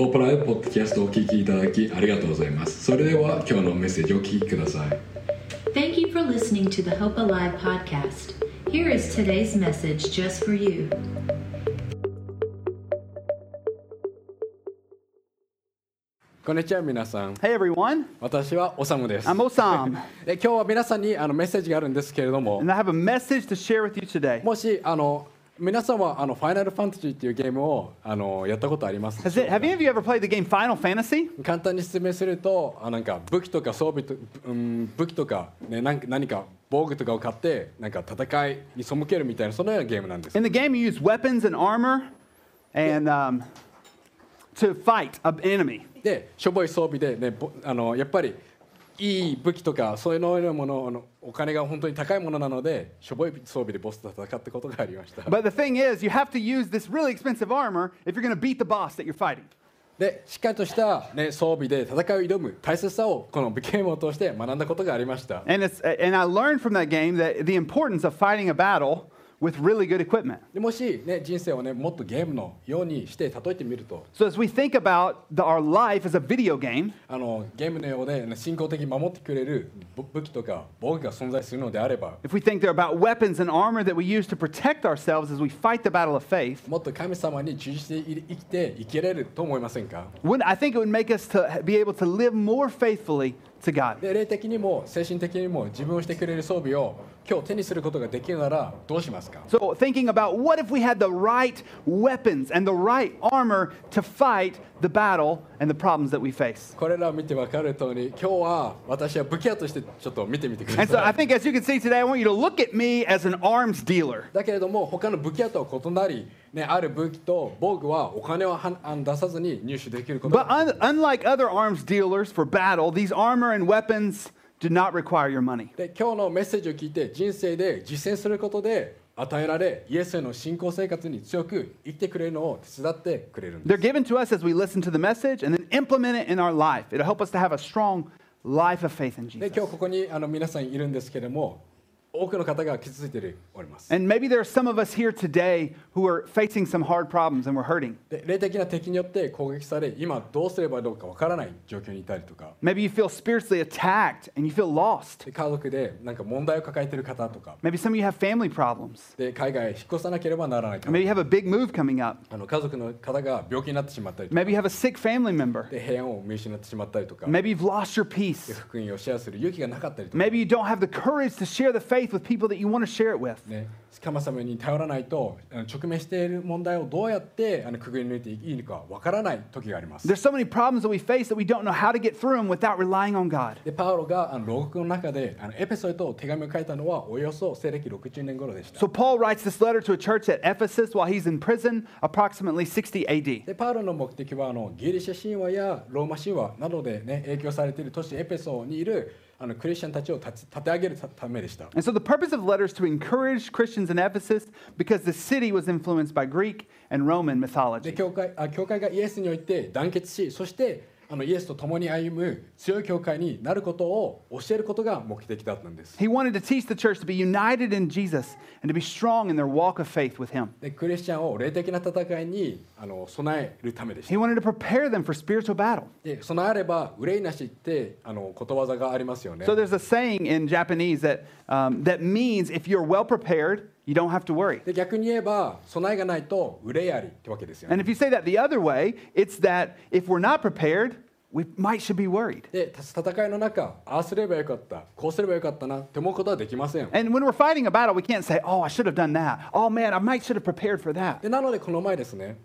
ホープライブポッドキャストをお聞きいただきありがとうございますそれでは今日のメッセージをお聞きください Thank you for listening to the Hope Alive podcast. Here is today's message just for you. こんにちは皆さん Hey everyone, 私はおさむです I'm Osam, で今日は皆さんにあのメッセージがあるんですけれども and I have a message to share with you today. もしあの皆さんはあのファイナルファンタジーっていうゲームをあのやったことあります have any of you ever played the game Final Fantasy? 簡単に説明するとあなんか武器とか装備と、うん、武器とか、ね、なんか何か防具とかを買ってなんか戦いに背けるみたいなそのようなゲームなんです In the game, you use weapons and armor and um, to fight an enemy. でしょぼい装備で、ね、ぼあのやっぱりいい武器とかそういうのようなものあのお金が本当に高いものなのでしょぼい装備でボスと戦ったことがありました But the thing is, you have to use this really expensive armor if you're going to beat the boss that you're fighting. でしっかりとした、ね、装備で戦いを挑む大切さをこのゲームを通して学んだことがありました And, it's, and I learned from that game that the importance of fighting a battle with really good equipment. でもし、ね、人生を、ね、もっとゲームのようにして例えてみると So as we think about the, our life as a video game, あのゲームのようで、ね、信仰的に守ってくれる武武器とか防具が存在するのであれば if we think they're about weapons and armor that we use to protect ourselves as we fight the battle of faith, もっと神様に忠実に生きて生きれると思いませんか wouldn't, I think it would make us to be able to live more faithfully to God. で霊的にも精神的にも自分をしてくれる装備を今日手にすることができるならどうしますか So, thinking about what if we had the right weapons and the right armor to fight the battle and the problems that we face? これらを見て分かる通り今日は私は武器屋としてちょっと見てみてくだ And so, さ I い think as you can see today, I want you to look at me as an arms dealer. だけれども他の武器屋とは異なり、ね、ある武器と防具はお金をはあの出さずに入手できること But が un- unlike other arms dealers for battle, these armor and weapons do not require your money. で今日のメッセージを聞いて人生で実践することで 与えられイエスへの信仰生活に強く生きてくれるのを手伝ってくれるんで They're given to us as we listen to the message and then implement it in our life. It'll help us to have a strong life of faith in すで Jesus. 今日ここにあの皆さんいるんですけれども多くの方が傷ついております And maybe there are some of us here today who are facing some hard problems and we're hurting. で霊的な敵によって攻撃され今どうすればどうかわからない状況にいたりとか Maybe you feel spiritually attacked and you feel lost. で家族でなんか問題を抱えている方とか Maybe some of you have family problems. で海外へ引っ越さなければならない方 Maybe you have a big move coming up. あの家族の方が病気になってしまったりとか Maybe you have a sick family member. で平安を見失ってしまったりとか Maybe you've lost your で peace. 福音をシェアする勇気がなかったりとか Maybe you don't have the courage to share the faith with people that you want to share it with. ね、神様に頼らないと直面している問題をどうやってあのくぐり抜いていいのかわからない時があります。There's so many problems that we face that we don't know how to get through them without relying on God. でパウロがあの牢獄の中であのエペソへと手紙を書いたのはおよそ西暦60年頃でした。So Paul writes this letter to a church at Ephesus while he's in prison, approximately 60 AD. でパウロの目的はあのギリシャ神話やローマ神話などで、ね、影響されている都市エペソにいるあのクリスチャンたちを立ち立て上げるたためでした。 And so the purpose of the letter is to encourage Christians in Ephesus because the city was influenced by Greek and Roman で mythology. 教会あ教会がイエスにおいて団結しそして あのイエスと共に歩む強い教会になることを教えることが目的だったんです。 He wanted to teach the church to be united in Jesus and to be strong in their walk of faith with him. でクリスチャンを霊的な戦いにあの備えるためでし He た。 wanted to prepare them for spiritual battle. で備えれば憂いなしってあのことわざがありますよね So。there's a saying in Japanese that, um, that means if you're well prepared, you don't have to worry. で逆に言えば備えがないと憂いありってわけですよ And ね。if you say that the other way, it's that if we're not prepared, we might should be worried. でた戦いの中ああすればよかったこうすればよかったなって思うことはできません。And when we're fighting a battle, we can't say, oh, I should have done that. Oh, man, I might should have prepared for that. でなのでこの前ですね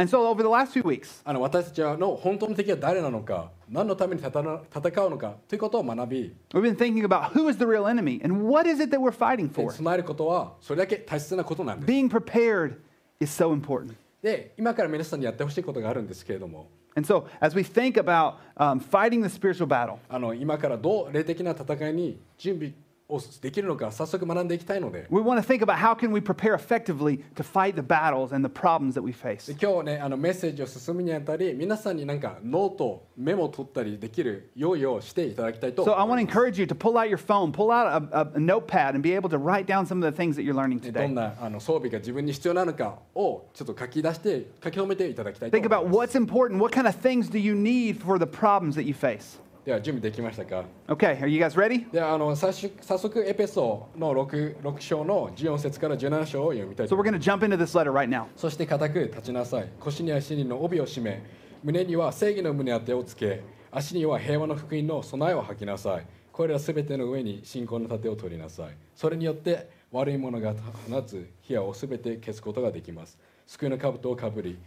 And so over the last few weeks, あの私たちの本当の敵は誰なのか何のために戦う戦うのかということを学び we've been thinking about who is the real enemy and what is it that we're fighting で for. 備えることはそれだけ大切なことなんです。 Being prepared is so important. で今から皆さんにやってほしいことがあるんですけれども And so as we think about um, fighting the spiritual battle, あの今からどう霊的な戦いに準備 をできるのか早速学んでいきたいので We want to think about how can we prepare effectively to fight the battles and the problems that we で face. 今日ねあのメッセージを進むにあたり皆さんになんかノートメモを取ったりできる用意をしていただきたいと So I 思 want い to ます encourage you to pull out your phone, pull out a, a, a notepad, and be able to write down some of the things that you're learning でど today. んなあの装備が自分に必要なのかをちょっと書き出して書き留めていただきたいと Think 思い about ます what's important. What kind of things do you need for the problems that you face? では準備できましたか？Okay, are you guys ready? ではあの早速早速エペソの 6, 6章の14節から17章を読みたい So と we're going to jump into this letter right now. そして固く立ちなさい。腰には真理の帯を締め胸には正義の胸当てをつけ足には平和の福音の備えを吐きなさい。これらすべての上に信仰の盾を取りなさい。それによって悪い者が放つ火矢をすべて消すことができます。救いの兜をかぶり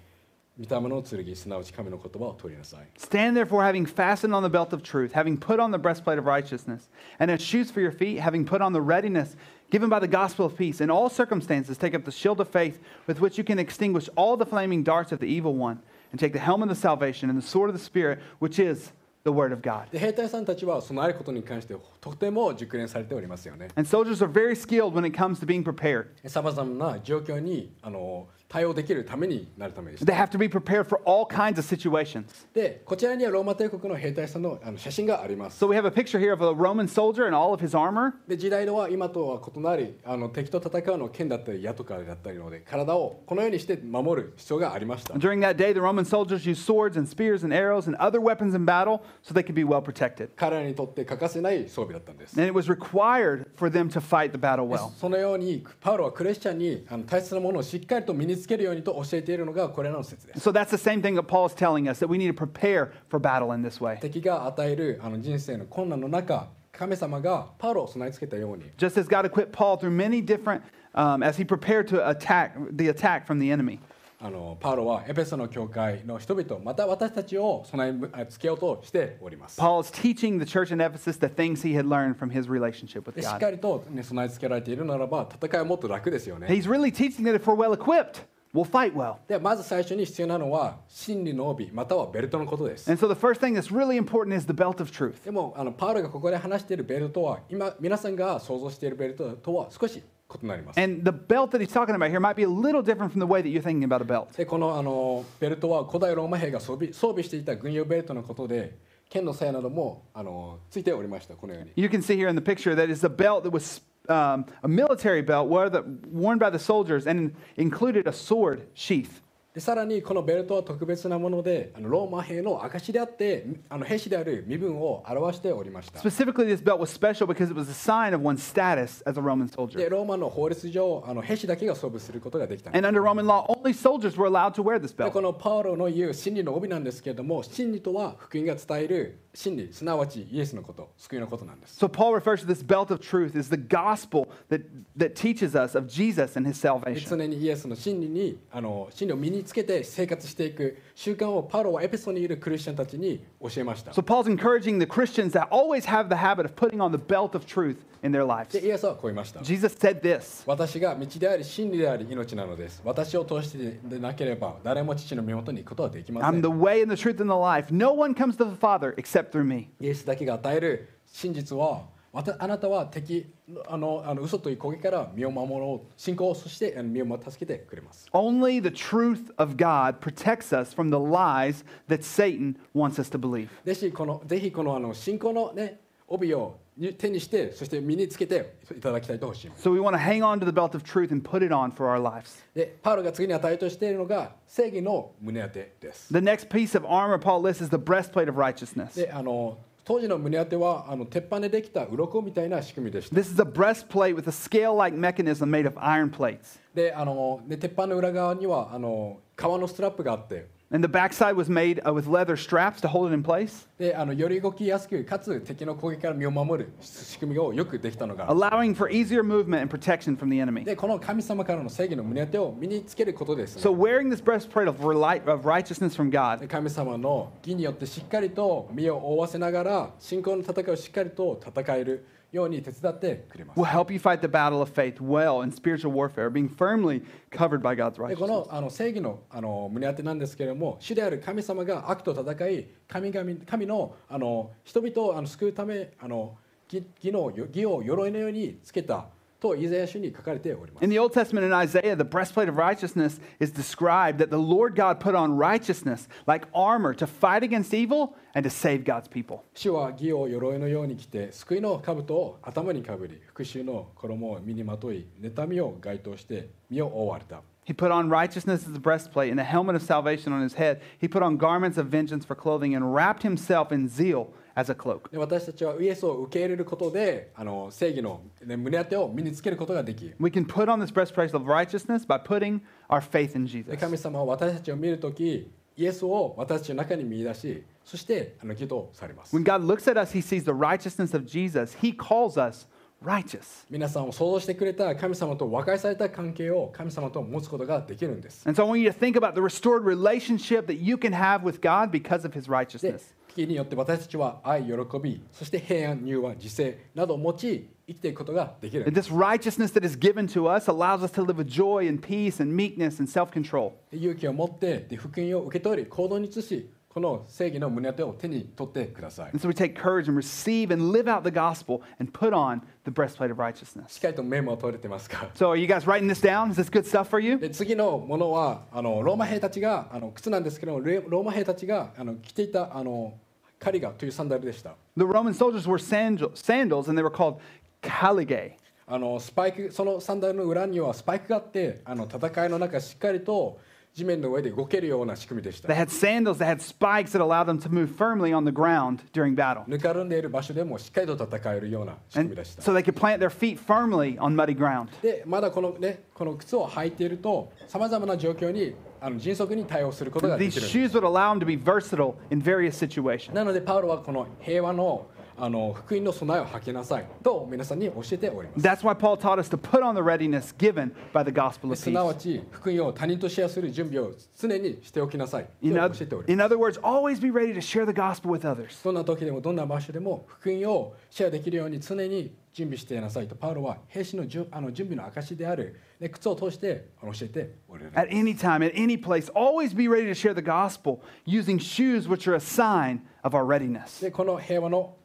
御霊の剣すなわち神の言葉を取りなさい Stand therefore, having fastened on the belt of truth, having put on the breastplate of righteousness, and as shoes for your feet, having put on the readiness given by the gospel of peace. In all circumstances, take up the shield of faith with which you can extinguish all the flaming darts of the evil one, and take the helmet of salvation and the sword of the Spirit, which is the word of God. で兵隊さんたちは備えることに関してとても熟練されておりますよね And soldiers are very skilled when it comes to being prepared. さまざまな状況にあの 対応できるためになるためです They have to be prepared for all kinds of situations. でこちらにはローマ帝国の兵隊さんのあの写真があります So we have a picture here of a Roman soldier and all of his armor. で時代は今とは異なりあの敵と戦うのは剣だったり矢とかだったりので体をこのようにして守る必要がありました During that day, the Roman soldiers used swords and spears and arrows and other weapons in battle so they could be well protected. 彼らにとって欠かせない装備だったんです And it was required for them to fight the battle で well. そのようにパウロはクリスチャンにあの大切なものをしっかりと身につけるようにと教えているのがこれらの説です So that's the same thing that Paul is telling us that we need to prepare for battle in this way. 敵が与えるあの人生の困難の中神様がパウロを備え付けたように Just as God equipped Paul through many different, um, as he prepared to attack the attack from the enemy. あのパウロはエペソの教会の人々また私たちを備え付けようとしております Paul is teaching the church in Ephesus the things he had learned from his relationship with でしっ God. かりと、ね、備え付けられているならば戦いはもっと楽ですよね He's really teaching that if we're well equipped, We'll fight well. でまず最初に必要なのは真理の帯またはベルトのことです。And so the first thing that's really important is the belt of truth. でもあのパウロがここで話しているベルトは今皆さんが想像しているベルトとは少し異なります。And the belt that he's talking about here might be a little different from the way that you're thinking about a belt. でこのあのベルトは古代ローマ兵が装備装備していた軍用ベルトのことで剣の鞘などもあのついておりましたこのように。You can see here in the picture that it's a belt that was um, a military belt where the, worn by the soldiers and included a sword sheath. でさらにこのベルトは特別なものであのローマ兵の証であってあの兵士である身分を表しておりました。 Specifically, this belt was special because it was a sign of one's status as a Roman で soldier. ローマの法律上あの兵士だけが装備することができたんです And under Roman law, only soldiers were allowed to wear this で belt. このパウロの言う真理の帯なんですけれども真理とは福音が伝える 真理すなわちイエスのこと救いのことなんです So Paul refers to this belt of truth as the gospel that, that teaches us of Jesus and his で salvation. 常にイエスの真理にあの真理を身につけて生活していく習慣をパウロはエペソにいるクリスチャンたちに教えました So Paul's encouraging the Christians that always have the habit of putting on the belt of truth in their lives. でイエスはこう言いました Jesus said this 私が道であり真理であり命なのです私を通してでなければ誰も父の身元に行くことはできませ I'm ん the way and the truth and the life. No one comes to the Father except through me. イエスだけが与える真実はわたあなたは敵あのあの嘘という攻撃から身を守ろう信仰そしてあの身を助けてくれます Only the truth of God protects us from the lies that Satan wants us to believe. ぜひこのぜひこのあの信仰のね帯を手にしてそして身につけていただきたいと欲しいます So we want to hang on to the belt of truth and put it on for our lives. でパウロが次に与えとしているのが正義の胸当てです The next piece of armor Paul lists is the breastplate of righteousness. であの当時の胸当てはあの鉄板でできた鱗みたいな仕組みでした This is a breastplate with a scale like mechanism made of iron plates. であので鉄板の裏側にはあの革のストラップがあって And the backside was made uh, with leather straps to hold it in place, であのより動きやすくかつ敵の攻撃から身を守る仕組みをよくできたのが allowing for easier movement and protection from the enemy. でこの神様からの正義の胸当てを身につけることです、ね So wearing this breastplate of, of righteousness from で God 神様の義によってしっかりと身を覆わせながら信仰の戦いをしっかりと戦えるように手伝ってくれます will help you fight the battle of faith well in spiritual warfare, being firmly covered by God's でこ righteousness. のあの正義のあの胸当てなんですけれども主である神様が悪と戦い神々神のあの人々をあの救うためあの義義義の義を鎧のようにつけたとイザヤ書に書かれております In the Old Testament in Isaiah, the breastplate of righteousness is described that the Lord God put on righteousness like armor to fight against evil and to save God's people. 主は義を鎧のように着て救いの兜を頭にかぶり復讐の衣を身にまとい妬みを該当して身を覆われた He put on righteousness as a breastplate and a helmet of salvation on his head. He put on garments of vengeance for clothing and wrapped himself in zeal as a cloak. で私たちはイエスを受け入れることであの正義の、ね、胸当てを身につけることができ We can put on this breastplate of righteousness by putting our faith in で Jesus. 神様は私たちを見るときイエスを私たちの中に見出しそしてあの義とされます When God looks at us, he sees the righteousness of Jesus. He calls us righteous. 皆さんを想像してくれた神様と和解された関係を神様と持つことができるんです And so I want you to think about the restored relationship that you can have with God because of his で righteousness. 時によって私たちは愛喜びそして平安柔和自制などを持ち生きていくことができる this righteousness that is given to us allows us to live with joy and peace and meekness and self control. で勇気を持ってで福音を受け取り行動に移しこの正義の胸当てを手に取ってください And so we take courage and receive and live out the gospel and put on the breastplate of し righteousness. っかりとメモを取れてますか So, are you guys writing this down? Is this good stuff for you? で次のものはあのローマ兵たちがあの靴なんですけどレローマ兵たちがあの着ていたあのカリガというサンダルでした The Roman soldiers wore sandal, sandals and they were called caligae. あのスパイクそのサンダルの裏にはスパイクがあってあの戦いの中しっかりと地面の上で動けるような仕組みでした They had sandals that had spikes that allowed them to move firmly on the ground during battle. ぬかるんでいる場所でもしっかりと戦えるような仕組みでした so they could plant their feet firmly on muddy ground. でまだこのねこの靴を履いているとさまざまな状況にあの迅速に対応することがで These きるんです shoes would allow them to be versatile in various situations. なのでパウロはこの平和のあの福音の備えを吐きなさいと皆さんに教えております That's why Paul taught us to put on the readiness given by the gospel of すなわ peace. ち福音を他人とシェアする準備を常にしておきなさいと教えております in other words, always be ready to share the gospel with others. どんな時でもどんな場所でも福音をシェアできるように常に準備していなさいとパウロは兵士の準あの準備の証である、ね、靴を通して教えておられる At any time, at any place, always be ready to share the gospel using shoes which are a sign of our readiness. でこの平和のへ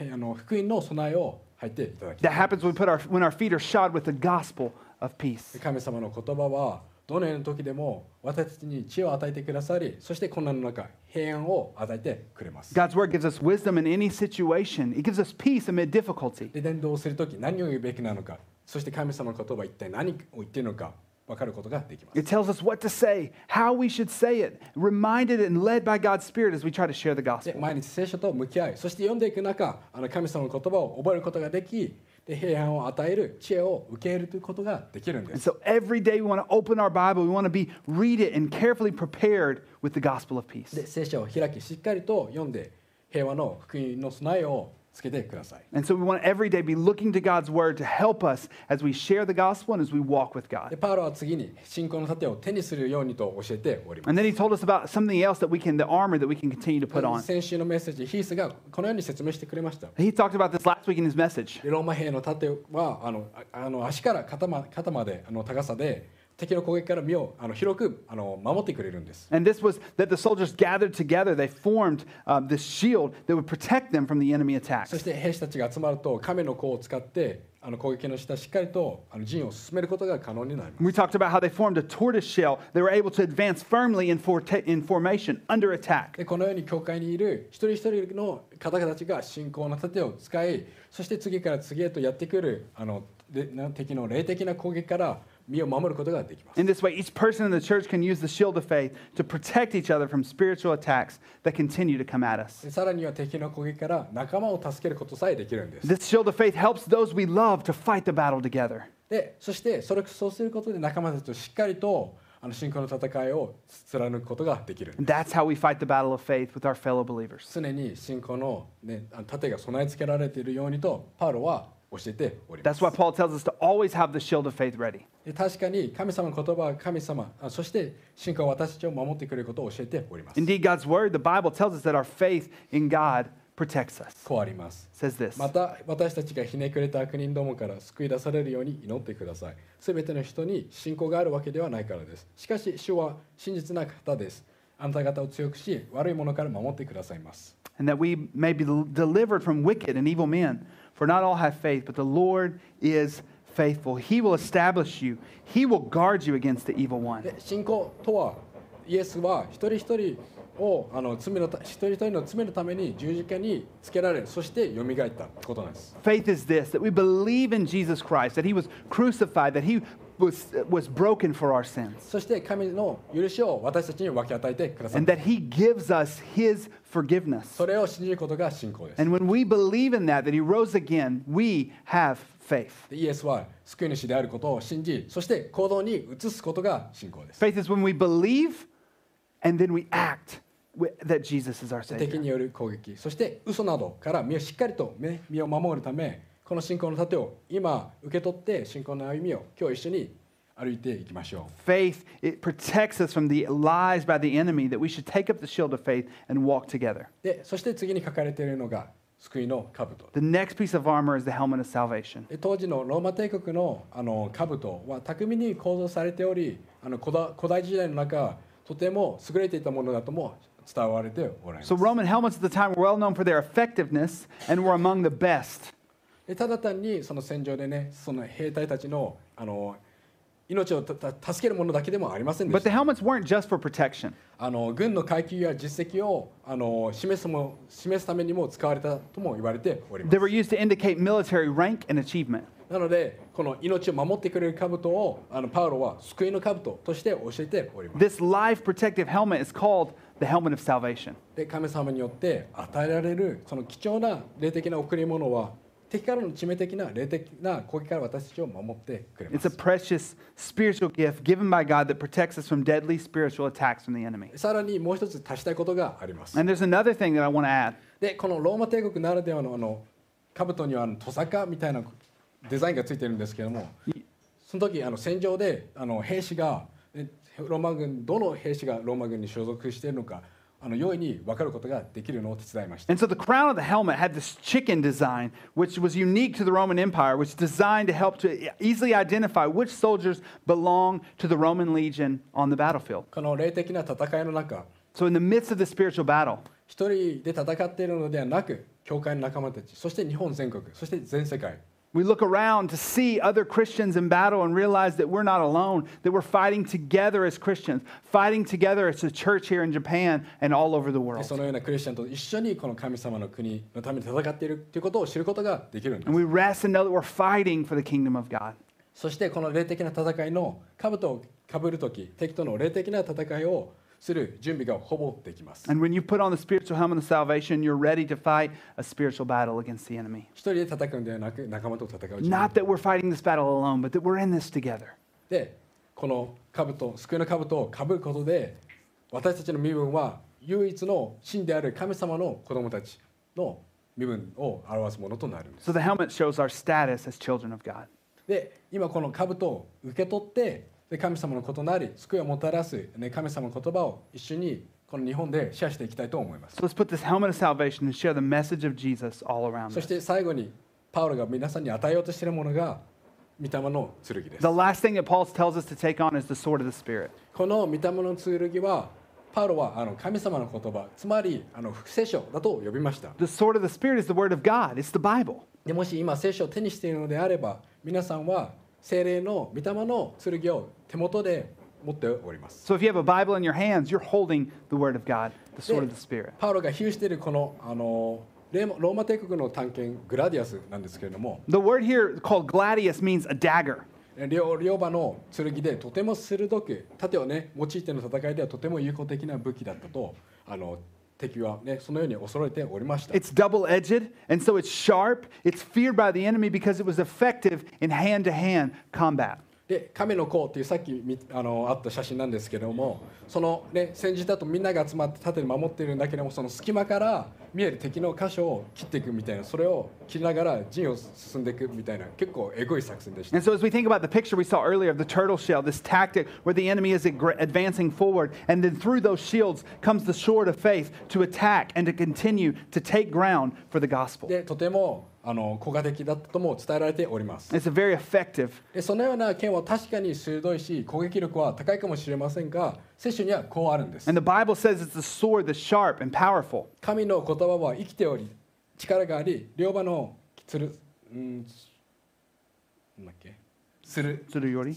あの福音の備えを入っていただき That happens when, we put our, when our feet are shod with the gospel of peace. 神様の言葉はどのような時でも私たちに知恵を与えてくださりそして困難の中平安を与えてくれます God's word gives us wisdom in any situation. It gives us peace amid difficulty. で伝道する時何を言うべきなのかそして神様の言葉は一体何を言っているのか分かることができます It tells us what to say, how we should say it, reminded and led by God's Spirit as we try to share the で gospel. 毎日聖書と向き合いそして読んでいく中あの神様の言葉を覚えることができで平安を与える知恵を受け入れるということができるんで And す so every day we want to open our Bible, we want to be read it and carefully prepared with the gospel of peace. で聖書を開きしっかりと読んで平和の福音の備えを And so we want to every day be looking to God's word to help us as we share the gospel and as we walk with で God. パウロは次に信仰の盾を手にするようにと教えております And then he told us about something else that we can, the armor that we can continue to put on. 先週のメッセージヒースがこのように説明してくれました He talked about this last week in his message. 敵の攻撃から身をあの広くあの守ってくれるんです And this was that the soldiers gathered together, they formed uh, this shield that would protect them from the enemy attacks. そして兵士たちが集まると亀の甲を使ってあの攻撃の下しっかりとあの陣を進めることが可能になります We talked about how they formed a tortoise shell. They were able to advance firmly in, forte- in formation under attack. でこのように教会にいる一人一人の方々たちが信仰の盾を使いそして次から次へとやってくるあのでな敵の霊的な攻撃から 身を守ることができます In this way, each person in the church can use the shield of faith to protect each other from spiritual attacks that continue to come at us. でさらには敵の攻撃から仲間を助けることさえできるんです This shield of faith helps those we love to fight the battle together. でそしてそれそうすることで仲間たちとしっかりとあの信仰の戦いを貫くことができる And that's how we fight the battle of faith with our fellow believers. 常に信仰の、ね、あの盾が備え付けられているようにとパウロは 教えておりま That's す why Paul tells us to always have the shield of faith ready. で確かに神様の言葉は神様あそして信仰は私たちを守ってくれることを教えております Indeed, God's word, the Bible tells us that our faith in God protects us. こうあります says this. また私たちがひねくれた悪人どもから救い出されるように祈ってくださいすべての人に信仰があるわけではないからですしかし主は真実な方ですあなた方を強くし悪いものから守ってくださいます and that we may be delivered from wicked and evil men. For not all have faith, but the Lord is faithful. He will establish you, He will guard you against the evil one. で信仰とはイエスは一人一人をあの罪のた一人一人の罪のために十字架につけられそして蘇ったってことなんです Faith is this that we believe in Jesus Christ, that He was crucified, that He was, was broken for our sins, そして神の許しを私たちに分け与えてくださっ and た that He gives us His forgiveness. それを信じることが信仰です And when we believe in that, that He rose again, we have faith. でイエスは救い主であることを信じそして行動に移すことが信仰です Faith is when we believe and then we act wi- that Jesus is our 敵 Savior. による攻撃そして嘘などから身をしっかりと、ね、身を守るためこの信仰の盾を今受け取って信仰の歩みを今日一緒に歩いていきましょ Faith, it protects us from the lies by the enemy that we should take up the shield of faith and walk together. うでそして次に書かれているのが救いの兜 The next piece of armor is the helmet of salvation. で当時のローマ帝国のあの兜は巧みに構造されておりあの古代古代時代の中とても優れていたものだとも伝われておられます So, Roman helmets at the time were well known for their effectiveness and were among the best. ただ単にその戦場でね、その兵隊たちの,あの命を助けるものだけでもありませんでした。あの軍の階級や実績をあの示,すも示すためにも使われたとも言われております。なので、この命を守ってくれる兜をあのパウロは救いの兜として教えております。This life protective helmet is called the helmet of salvation. で、神様によって与えられるその貴重な霊的な贈り物は敵からの致命的な霊的な攻撃から私たちを守ってくれま It's a す precious spiritual gift given by God that protects us from deadly spiritual attacks from the enemy. さらにもう一つ足したいことがあります And there's another thing that I want to add. でこのローマ帝国ならではのあの兜にはあのトサカみたいなデザインがついてるんですけどもその時あの戦場であの兵士がえローマ軍どの兵士がローマ軍に所属しているのかあの容易に分かることができるのを手伝いました And so the crown of the helmet had this chicken design, which was unique to the Roman Empire, which is designed to help to easily identify which soldiers belong to the Roman legion on the battlefield. この霊的な戦いの中 So, in the midst of the spiritual battle, 一人で戦っているのではなく教会の仲間たちそして日本全国そして全世界 we look around to see other Christians in battle and realize that we're not alone, that we're fighting together as Christians, fighting together as a church here in Japan and all over the で world. そのようなクリスチャンと一緒にこの神様の国のために戦っているということを知ることができるんです And we rest and know that we're fighting for the kingdom of God. そしてこの霊的な戦いの兜をかぶるとき敵との霊的な戦いを する準備がほぼできます And when you put on the spiritual helmet of salvation, you're ready to fight a spiritual battle against the enemy. 一人で戦うんではなく仲間と戦う Not that we're fighting this battle alone, but that we're in this together. でこの兜救いの兜をかぶることで私たちの身分は唯一の神である神様の子供たちの身分を表すものとなるんです So the helmet shows our status as children of God. で今この兜を受け取ってで神様の異なり、救いをもたらす、ね、神様の言葉を一緒にこの日本でシェアしていきたいと思います。So、そして最後に、パウロが皆さんに与えようとしているものが、御霊の剣です。The last thing that Paul tells us to take on is the sword of the Spirit. この御霊の剣は、パウロはあの神様の言葉、つまりあの福聖書だと呼びました。The sword of the Spirit is the word of God, it's the Bible. でもし今聖書を手にしているのであれば、皆さんは、精霊の御霊の剣を手元で持っております So if you have a Bible in your hands, you're holding the word of God, the sword of the Spirit. パウロが比喩しているこのあのローマ帝国の探検グラディアスなんですけれども The word here called gladius means a dagger. 両両刃の剣でとても鋭く盾をね用いての戦いではとても有効的な武器だったとあの敵はねそのように恐れておりました It's double edged, and so it's sharp. It's feared by the enemy because it was effective in hand to hand combat. で亀の甲っていうさっきみあのあった写真なんですけどもそのね戦時だとみんなが集まって盾で守っているんだけどもその隙間から見える敵の箇所を切っていくみたいなそれを切りながら陣を進んでいくみたいな結構エゴい作戦でした And so, as we think about the picture we saw earlier of the turtle shell, this tactic where the enemy is advancing forward, and then through those shields comes the sword of faith to attack and to continue to take ground for the gospel. でとてもあの効果的だったとも伝えられております It's very effective. でそのような剣は確かに鋭いし攻撃力は高いかもしれませんが聖書にはこうあるんです。And the Bible says it's a sword that's sharp and powerful. 神の言葉は生きており力があり両刃のつるうんなんだっけ？つる。Tsuruyori.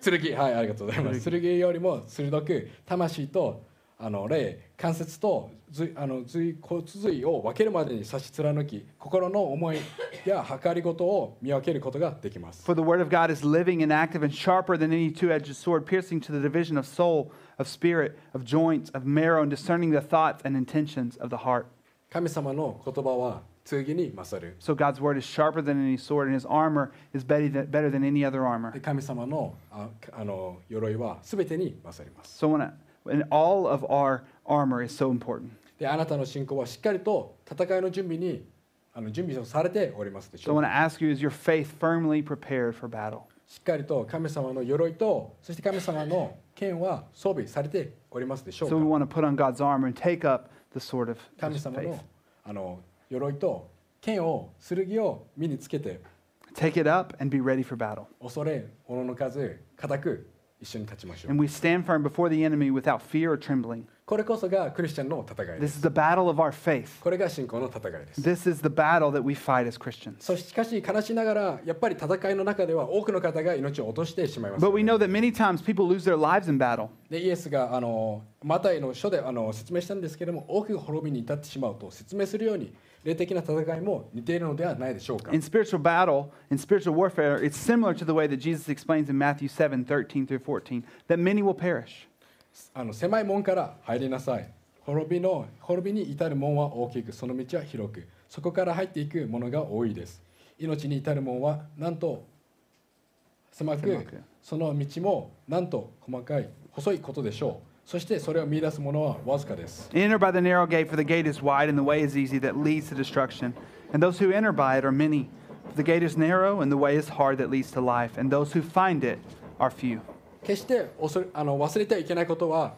剣はいありがとうございます。剣よりも鋭く魂とあの霊関節と髄あの髄骨髄を分けるまでに差し貫き心の思いや計りごとを見分けることができます For the word of God is living and active and sharper than any two edged sword, piercing to the division of soul, of spirit, of joints, of marrow, and discerning the thoughts and intentions of the heart. 神様の言葉は剣に勝る So God's word is sharper than any sword, and his armor is better than, better than any other armor. で神様のああの鎧は全てに勝ります So I, when all of our armor is so important. であなたの信仰はしっかりと戦いの準備にあの準備をされておりますでし So ょ I う want to ask you, is your faith firmly prepared for battle? しっかりと神様の鎧とそして神様の剣は装備されておりますでしょう So we か want to put on God's armor and take up the sword of 神 his 様 faith. のあの鎧と剣を剣を身につけて Take it up and be ready for battle. 恐れ斧の数固く一緒に立ちましょう。これこそがクリスチャンの戦いです。The battle of our faith. これが信仰の戦いです。This is the battle that we fight as Christians. そし,しかし、悲しながら、やっぱり戦いの中では多くの方が命を落としてしまいます、ね。But we know that many times people lose their lives in battle. で、イエスがあのマタイの書であの説明したんですけれども、多く滅びに至ってしまうと説明するように。霊的な戦いも似ているのではないでしょうか In spiritual battle, in spiritual warfare, it's similar to the way that Jesus explains in Matthew 7 13 through 14 that many will perish. あの狭い門から入りなさい滅びの滅びに至る門は大きくその道は広くそこから入っていくものが多いです命に至る門はなんと狭く狭くその道もなんと細かい細いことでしょうそしてそれを見出すものはわずかです Enter by the narrow gate, for the gate is wide and the way is easy that leads to destruction. And those who enter by it are many. For the gate is narrow and the way is hard that leads to life, and those who find it are few. 決して恐れあの忘れてはいけないことは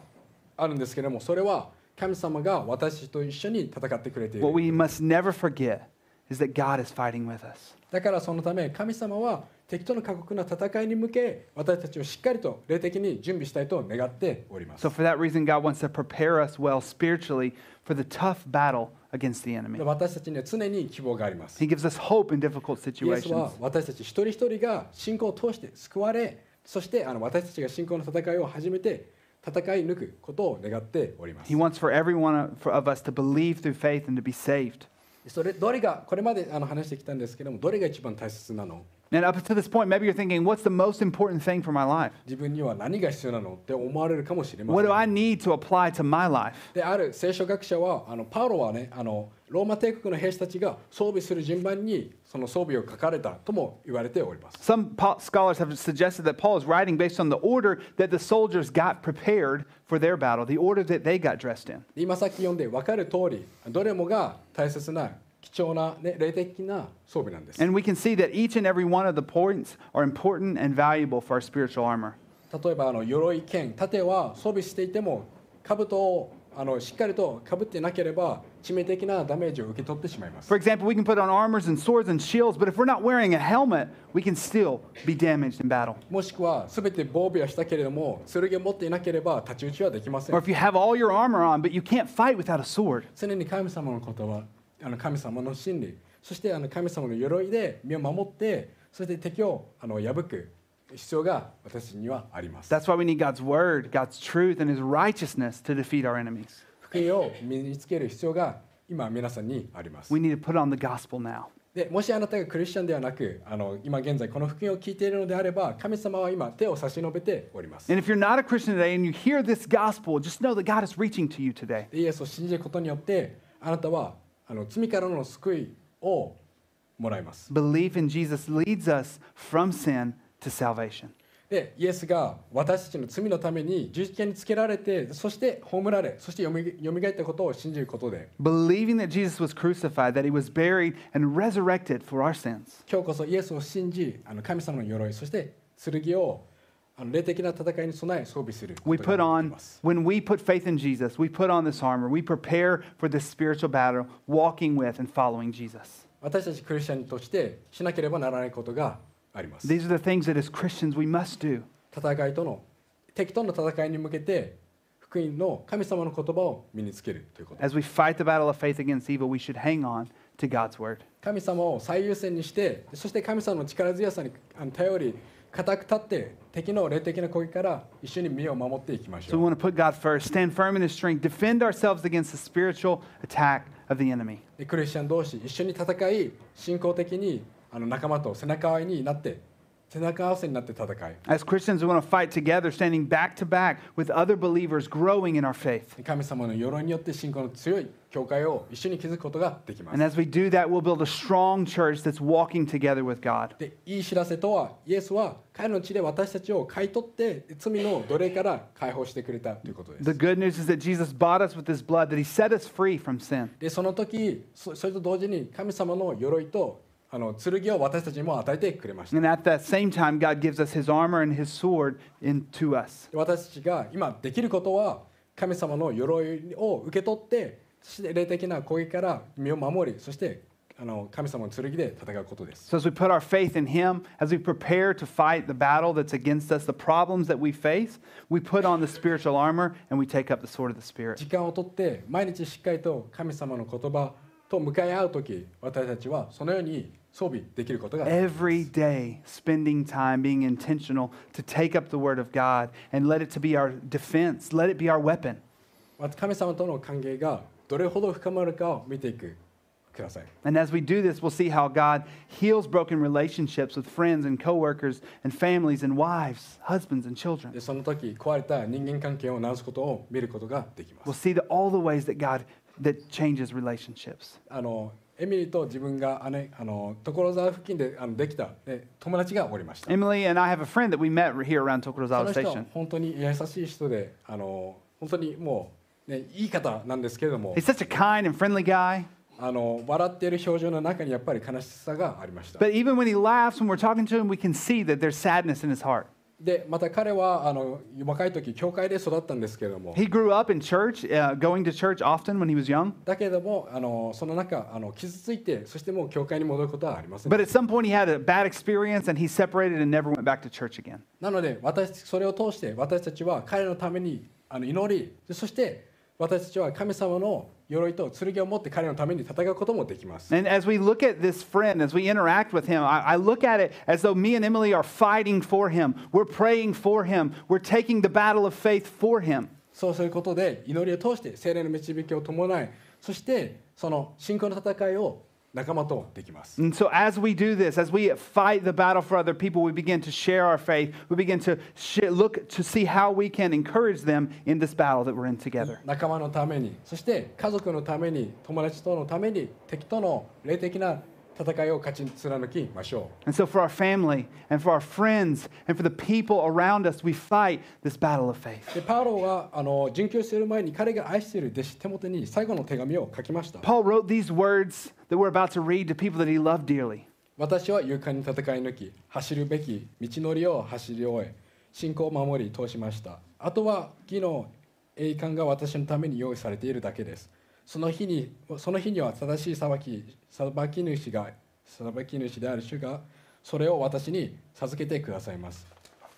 あるんですけれどもそれは神様が私と一緒に戦ってくれてい What る we must never forget is that God is fighting with us. だからそのため神様は敵との過酷な戦いに向け私たちをしっかりと霊的に準備したいと願っております So, for that reason, God wants to prepare us well spiritually for the tough battle against the enemy. 私たちには常に希望があります He gives us hope in difficult イエスは situations. 私たち一人一人が信仰を通して救われそしてあの私たちが信仰の戦いを始めて戦い抜くことを願っております He wants for every one of us to believe through faith and to be saved. それどれがこれまであの話してきたんですけどもどれが一番大切なの And up to this point, maybe you're thinking, what's the most important thing for my life? 自分には何が必要なのって思われるかもしれま What せ do I ん need to apply to my life? である聖書学者はあのパウロはねあのローマ帝国の兵士たちが装備する順番にその装備を書かれたとも言われております Some po- scholars have suggested that Paul is writing based on the order that the soldiers got prepared for their battle, the order that they got dressed in. 今さっき読んで分かる通りどれもが大切な 貴重な、ね、霊的な装備なんです And we can see that each and every one of the points are important and valuable for our spiritual armor. 例えばあの鎧剣盾は装備していても兜をあのしっかりとかぶってなければ致命的なダメージを受け取ってしまいます For example, we can put on armors and swords and shields, but if we're not wearing a helmet, we can still be damaged in battle. もしくは全て防備はしたけれども剣を持っていなければ太刀打ちはできません Or if you have all your armor on, but you can't fight without a sword. 常に神様の言葉あの神様の真理そしてあの神様の鎧で身を守ってそして敵をあの破く必要が私にはあります That's why we need God's word, God's truth, and his righteousness to defeat our enemies. 福音を身につける必要が今皆さんにあります We need to put on the gospel now. でもしあなたがクリスチャンではなくあの今現在この福音を聞いているのであれば神様は今手を差し伸べております And if you're not a Christian today and you hear this gospel, just know that God is reaching to you today. でイエスを信じることによってあなたはあの罪からの救いをもらいます Belief in Jesus leads us from sin to salvation. でイエスが私たちの罪のために十字架につけられてそして葬られそしてよみがえったことを信じることで Believing that Jesus was crucified, that he was buried and resurrected for our sins. 今日こそイエスを信じあの神様の鎧そして剣を霊的な戦いに備え装備するこ We と put on, when we put faith in Jesus, we put on this armor. We prepare for this spiritual battle, walking with and following Jesus. 私たちクリスチャンとしてしなければならないことがあります These are the things that as Christians we must do. 戦いとの敵との戦いに向けて福音の神様の言葉を身につけるということ As we fight the battle of faith against evil, we should hang on to God's word. 神様を最優先にしてそして神様の力強さに頼り固く立って敵の霊的な攻撃から一緒に身を守っていきまし So ょ we う want to put God first, stand firm in His strength, defend ourselves against the spiritual attack of the enemy. でクリスチャン同士一緒に戦い信仰的にあの仲間と背中合わせになって背中合わせになって戦い As Christians, we want to fight together, standing back to back with other believers, growing in our faith. 神様の鎧によって信仰の強い教会を一緒に築くことができま And す as we do that, we'll build a strong church that's walking together with God. でいい知らせとはイエスは彼の血で私たちを買い取って罪の奴隷から解放してくれたということです The good news is that Jesus bought us with His blood, that He set us free from sin. でその時そそれと同時に神様の鎧とあの剣を私たちにも与えてくれました And at that same time, God gives us His armor and His sword into us. で私たちが今できることは神様の鎧を受け取ってそして霊的な攻撃から身を守りそしてあの神様の剣で戦うことです So as we put our faith in Him, as we prepare to fight the battle that's against us, the problems that we face, we put on the spiritual armor and we take up the sword of the Spirit. 時間をとって毎日しっかりと神様の言葉と向かい合う時私たちはそのように 装備できることができます Every day, spending time being intentional to take up the Word of God and let it to be our defense, let it be our weapon. また神様との関係がどれほど深まるかを見ていくください And as we do this, we'll see how God heals broken relationships with friends and coworkers and families and wives, husbands and children. でその時壊れた人間関係を直すことを見ることができま We'll す see the, all the ways that God that changes relationships. あの エミリーと自分が姉あの所沢付近であのできたで友達がおりました Emily and I have a friend that we met here around そ Tokorozawa の人は Station. 本当に優しい人であの本当にもう、ね、いい方なんですけれども He's such a kind and friendly guy. あの笑っている表情の中にやっぱり悲しさがありました But even when he laughs, when we're talking to him, we can see that there's sadness in his heart. でまた彼はあの若い時教会で育ったんですけれども He grew up in church, uh, going to church often when he was young. だけれどもあのその中あの傷ついてそしてもう教会に戻ることはありません But at some point, he had a bad experience and he separated and never went back to church again. なので私それを通して私たちは彼のためにあの祈りでそして私たちは神様の鎧と剣を持って彼のために戦うこともできます。And as we look at this friend, as we interact with him, I, I look at it as though me and Emily are fighting for him. We're praying for him. We're taking the battle of faith for him. そうすることで祈りを通して精霊の導きを伴いそしてその信仰の戦いを。And so, as we do this, as we fight the battle for other people, we begin to share our faith. We begin to sh- look to see how we can encourage them in this battle that we're in together. 仲間のためにそして家族のために友達とのために敵との霊的な戦いを勝ち貫きましょ And so, for our family and for our friends and for the people around us, we fight this battle of faith. うでパウロはあの殉教している前に彼が愛している弟子テモテに最後の手紙を書きました Paul wrote these words That we're about to read to people that he loved dearly. 私は勇敢に戦い抜き走るべき道のりを走り終え信仰を守り通しましたあとは義の栄冠が私のために用意されているだけですその日にその日には正しい裁き裁き主が裁き主である主がそれを私に授けてくださいます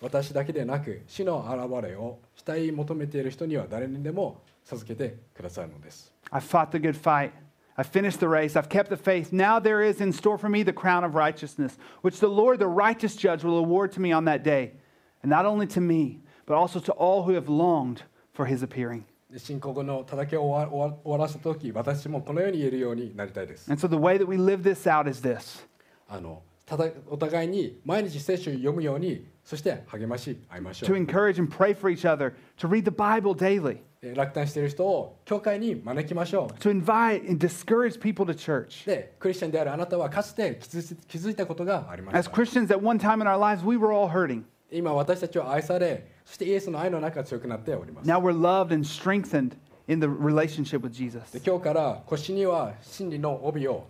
私だけでなく死の現れをしたい求めている人には誰にでも授けてくださるのです I fought the good fight. I finished the race. I've kept the faith. Now there is in store for me the crown of righteousness, which the Lord, the righteous judge, will award to me on that day. And not only to me, but also to all who have longed for his appearing. で信仰後の戦いを終わ終わ終わらせた時私もこのように言えるようになりたいです And so the way that we live this out is this あのただお互いに毎日聖書を読むように そして励まし合いましょ to う encourage and pray for each other, to read the Bible daily, で落胆している人を教会に招きましょ to invite and discourage people to church. うでクリスチャンであるあなたはかつて気づ気づいたことがありま As す Christians, at one time in our lives, we were all hurting. 今私たちは愛されそしてイエスの愛の中が強くなっております Now we're loved and strengthened in the relationship with Jesus. で今日から腰には真理の帯を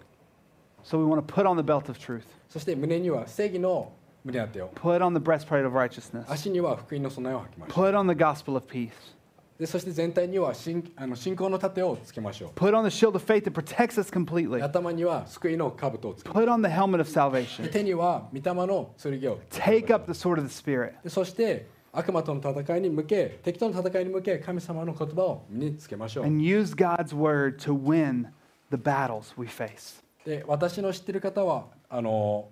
So we want to put on the belt of truth, そして胸には正義の 胸当てを put on the breastplate of righteousness, 足には福音の備えを履きましょ put on the gospel of peace, うでそして全体には信あの信仰の盾をつけましょ put on the shield of faith that protects us う completely, 頭には救いの兜をつけ put on the helmet of で salvation, 手には御霊の剣を take up the sword of the Spirit, でそして悪魔との戦いに向け敵との戦いに向け神様の言葉を身につけましょう and use God's word to win the battles we face. で私の知ってる方はあの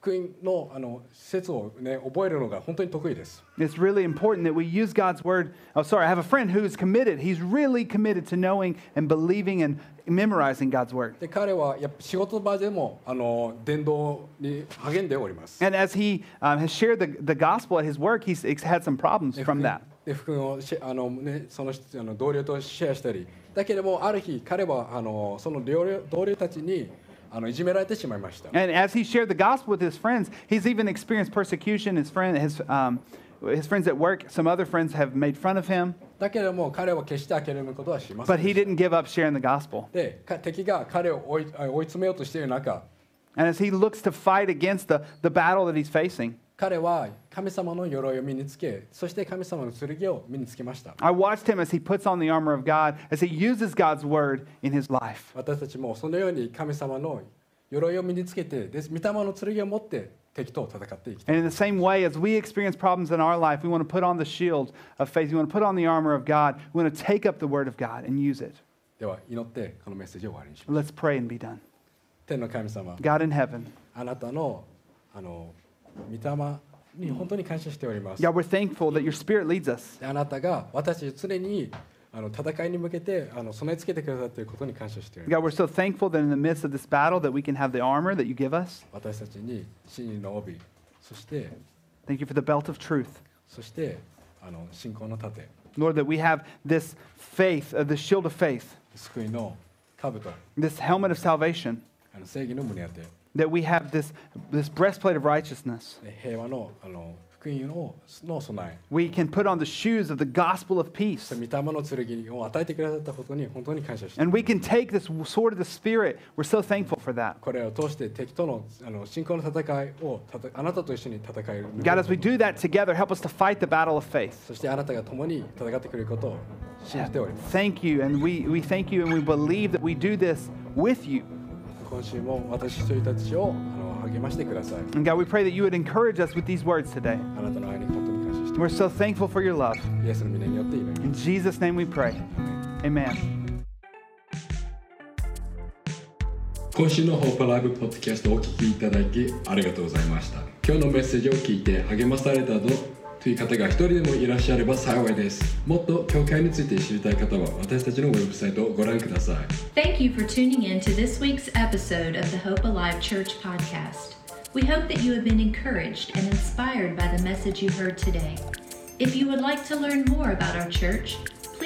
福音のあの説をね覚えるのが本当に得意です It's really important that we use God's word. Oh, sorry, I have a friend who is committed. He's really committed to knowing and believing and memorizing God's word. で彼はやっぱ仕事場でもあの伝道に励んでおります And as he um, has shared the, the gospel at his work, he's had some problems で from 福 that. 音で福音をシェあの、ね、そのあの同僚とシェアしたりだけどもある日彼はあのその同僚同僚たちにあのいじめられてしまいました And as he shared the gospel with his friends, he's even experienced persecution. His friend, his, um, his friends at work, some other friends have made fun of him, だけれども彼は決して諦めることはしませ but ん he でした didn't give up sharing the gospel. でか敵が彼を追いあ追い詰めようとしている中 And as he looks to fight against the, the battle that he's facing, 彼は神様の鎧を身につけそして神様の剣を身につけました I watched him as he puts on the armor of God, as he uses God's word in his life. 私たちもそのように神様の鎧を身につけてで御霊の剣を持って敵と戦っていきたい And in the same way, as we experience problems in our life, we want to put on the shield of faith. We want to put on the armor of God. We want to take up the word of God and use it. では祈ってこのメッセージを終わりにします Let's pray and be done. 天の神様 God in heaven, あなたのあの 御霊に本当に感謝しております。 God, we're thankful that your spirit leads us. であなたが私たち常にあの戦いに向けてあの備え付けてくださっていることに感謝しております。 God, we're so thankful that in the midst of this battle that we can have the armor that you give us. 私たちに真理の帯、そして Thank you for the belt of truth. そしてあの信仰の盾、 Lord, that we have this faith, uh, this shield of faith, 救いの兜、 this helmet of salvation, あの正義の胸当て、 that we have this, this breastplate of righteousness. で平和のあの福音のの備え、 We can put on the shoes of the gospel of peace. そして御霊の剣を与えてくださったことに本当に感謝してい And ます we can take this sword of the Spirit. We're so thankful for that. これを通して敵とのあの信仰の戦いをたたあなたと一緒に戦える。 God, as we do that together, help us to fight the battle of faith. そしてあなたが共に戦ってくれることを信じております。 Thank you, and we, we thank you, and we believe that we do this with you. 今週も私一人たちをあの励ましてください。And God, we pray that you would encourage us with these words today. あなたの愛に本当に感謝してい We're so thankful for your love. イエスの皆によって祈ります In Jesus' name we pray. Amen. 今週のホープライブポッドキャストをお聞きいただきありがとうございました今日のメッセージを聞いて励まされたとという方が一人でもいらっしゃれば幸いですもっと教会について知りたい方は私たちのウェブサイトをご覧ください Thank you for tuning in to this week's episode of the Hope Alive Church podcast. We hope that you have been encouraged and inspired by the message you heard today. If you would like to learn more about our church,